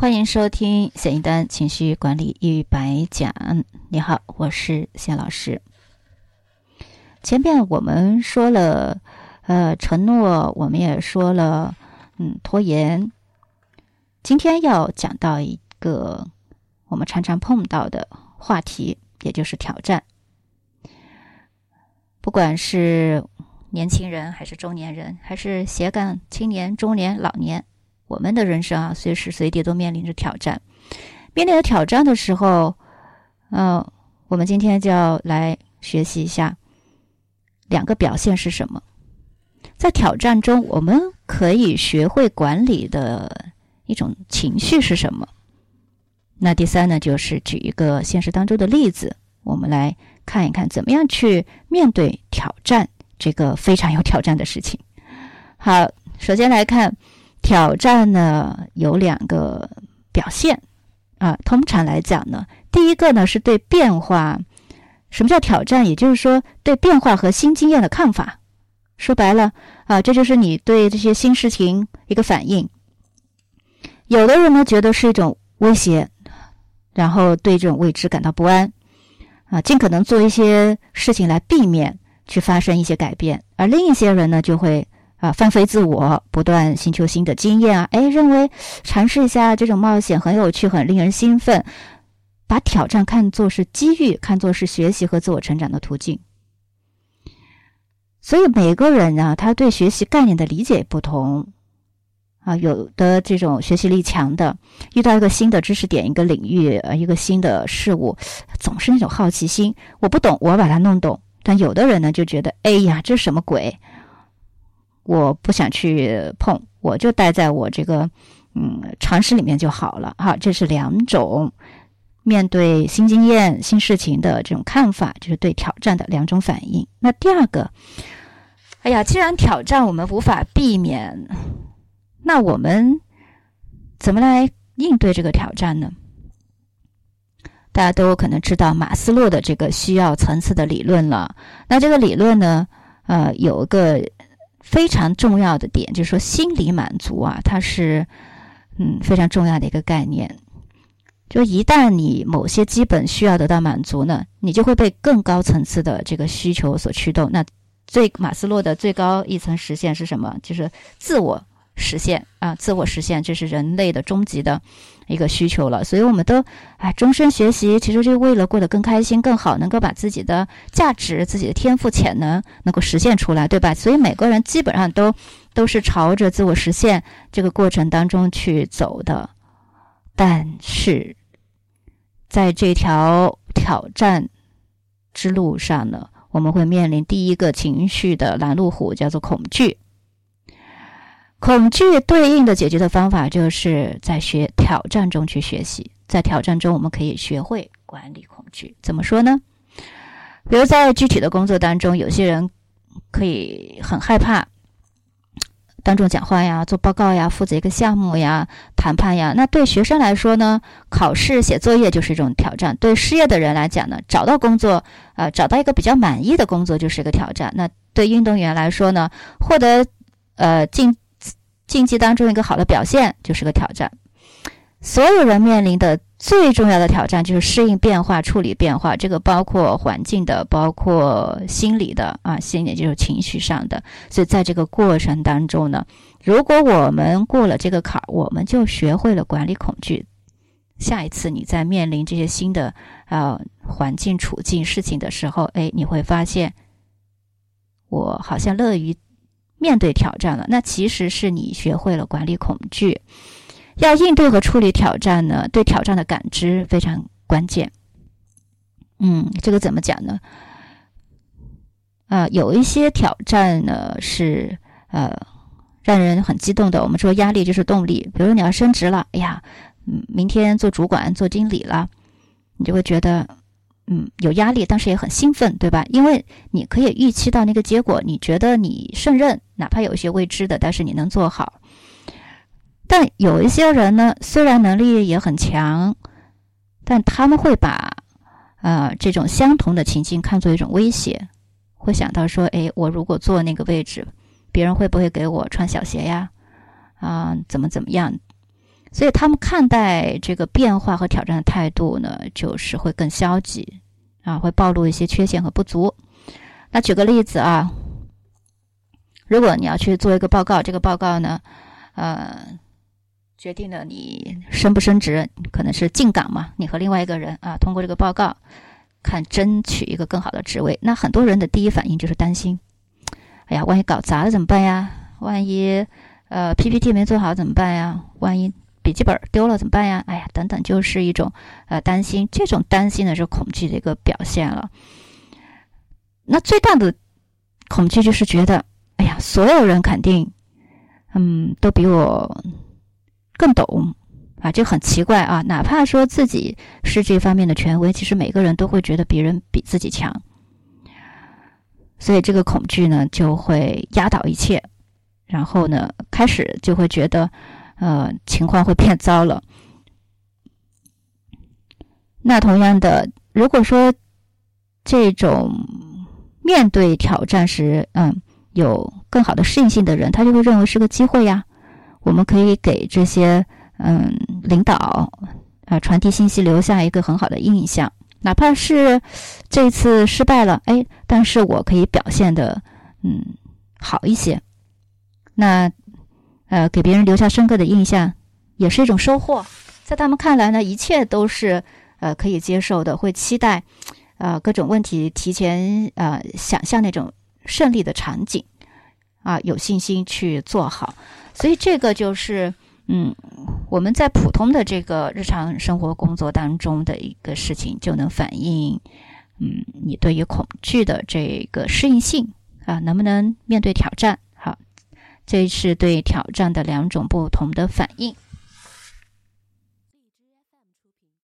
欢迎收听谢一丹情绪管理一百讲。你好，我是谢老师。前面我们说了，呃，承诺，我们也说了，嗯，拖延。今天要讲到一个我们常常碰到的话题，也就是挑战。不管是年轻人，还是中年人，还是斜杠青年、中年、老年。我们的人生啊，随时随地都面临着挑战。面临着挑战的时候，嗯，我们今天就要来学习一下两个表现是什么。在挑战中，我们可以学会管理的一种情绪是什么？那第三呢，就是举一个现实当中的例子，我们来看一看怎么样去面对挑战这个非常有挑战的事情。好，首先来看。挑战呢有两个表现啊，通常来讲呢，第一个呢是对变化，什么叫挑战？也就是说对变化和新经验的看法。说白了啊，这就是你对这些新事情一个反应。有的人呢觉得是一种威胁，然后对这种未知感到不安啊，尽可能做一些事情来避免去发生一些改变，而另一些人呢就会。啊，放飞自我，不断寻求新的经验啊！哎，认为尝试一下这种冒险很有趣，很令人兴奋，把挑战看作是机遇，看作是学习和自我成长的途径。所以每个人啊，他对学习概念的理解不同啊。有的这种学习力强的，遇到一个新的知识点、一个领域、呃一个新的事物，总是那种好奇心，我不懂，我要把它弄懂。但有的人呢，就觉得，哎呀，这什么鬼？我不想去碰，我就待在我这个嗯常识里面就好了哈。这是两种面对新经验、新事情的这种看法，就是对挑战的两种反应。那第二个，哎呀，既然挑战我们无法避免，那我们怎么来应对这个挑战呢？大家都可能知道马斯洛的这个需要层次的理论了。那这个理论呢，呃，有一个。非常重要的点就是说，心理满足啊，它是嗯非常重要的一个概念。就一旦你某些基本需要得到满足呢，你就会被更高层次的这个需求所驱动。那最马斯洛的最高一层实现是什么？就是自我。实现啊，自我实现，这是人类的终极的一个需求了。所以，我们都哎，终身学习，其实就为了过得更开心、更好，能够把自己的价值、自己的天赋潜能能够实现出来，对吧？所以，每个人基本上都都是朝着自我实现这个过程当中去走的。但是，在这条挑战之路上呢，我们会面临第一个情绪的拦路虎，叫做恐惧。恐惧对应的解决的方法，就是在学挑战中去学习。在挑战中，我们可以学会管理恐惧。怎么说呢？比如在具体的工作当中，有些人可以很害怕当众讲话呀、做报告呀、负责一个项目呀、谈判呀。那对学生来说呢，考试、写作业就是一种挑战；对失业的人来讲呢，找到工作，呃，找到一个比较满意的工作就是一个挑战。那对运动员来说呢，获得呃进竞技当中一个好的表现就是个挑战。所有人面临的最重要的挑战就是适应变化、处理变化。这个包括环境的，包括心理的啊，心理就是情绪上的。所以在这个过程当中呢，如果我们过了这个坎儿，我们就学会了管理恐惧。下一次你在面临这些新的啊环境、处境、事情的时候，哎，你会发现我好像乐于。面对挑战了，那其实是你学会了管理恐惧。要应对和处理挑战呢，对挑战的感知非常关键。嗯，这个怎么讲呢？啊，有一些挑战呢是呃让人很激动的。我们说压力就是动力，比如你要升职了，哎呀，嗯，明天做主管、做经理了，你就会觉得。嗯，有压力，但是也很兴奋，对吧？因为你可以预期到那个结果，你觉得你胜任，哪怕有一些未知的，但是你能做好。但有一些人呢，虽然能力也很强，但他们会把呃这种相同的情境看作一种威胁，会想到说：哎，我如果坐那个位置，别人会不会给我穿小鞋呀？啊，怎么怎么样？所以他们看待这个变化和挑战的态度呢，就是会更消极啊，会暴露一些缺陷和不足。那举个例子啊，如果你要去做一个报告，这个报告呢，呃，决定了你升不升职，可能是进岗嘛，你和另外一个人啊，通过这个报告看争取一个更好的职位，那很多人的第一反应就是担心，哎呀，万一搞砸了怎么办呀？万一呃 PPT 没做好怎么办呀？万一笔记本丢了怎么办呀？哎呀，等等，就是一种呃担心。这种担心呢是恐惧的一个表现了。那最大的恐惧就是觉得，哎呀，所有人肯定嗯都比我更懂啊，就很奇怪啊。哪怕说自己是这方面的权威，其实每个人都会觉得别人比自己强。所以这个恐惧呢就会压倒一切，然后呢开始就会觉得。呃，情况会变糟了。那同样的，如果说这种面对挑战时，嗯，有更好的适应性的人，他就会认为是个机会呀。我们可以给这些嗯领导啊传递信息，留下一个很好的印象。哪怕是这次失败了，哎，但是我可以表现的嗯好一些。那。呃，给别人留下深刻的印象，也是一种收获。在他们看来呢，一切都是呃可以接受的，会期待，呃各种问题提前呃想象那种胜利的场景，啊有信心去做好。所以这个就是嗯我们在普通的这个日常生活工作当中的一个事情，就能反映嗯你对于恐惧的这个适应性啊，能不能面对挑战。这是对挑战的两种不同的反应。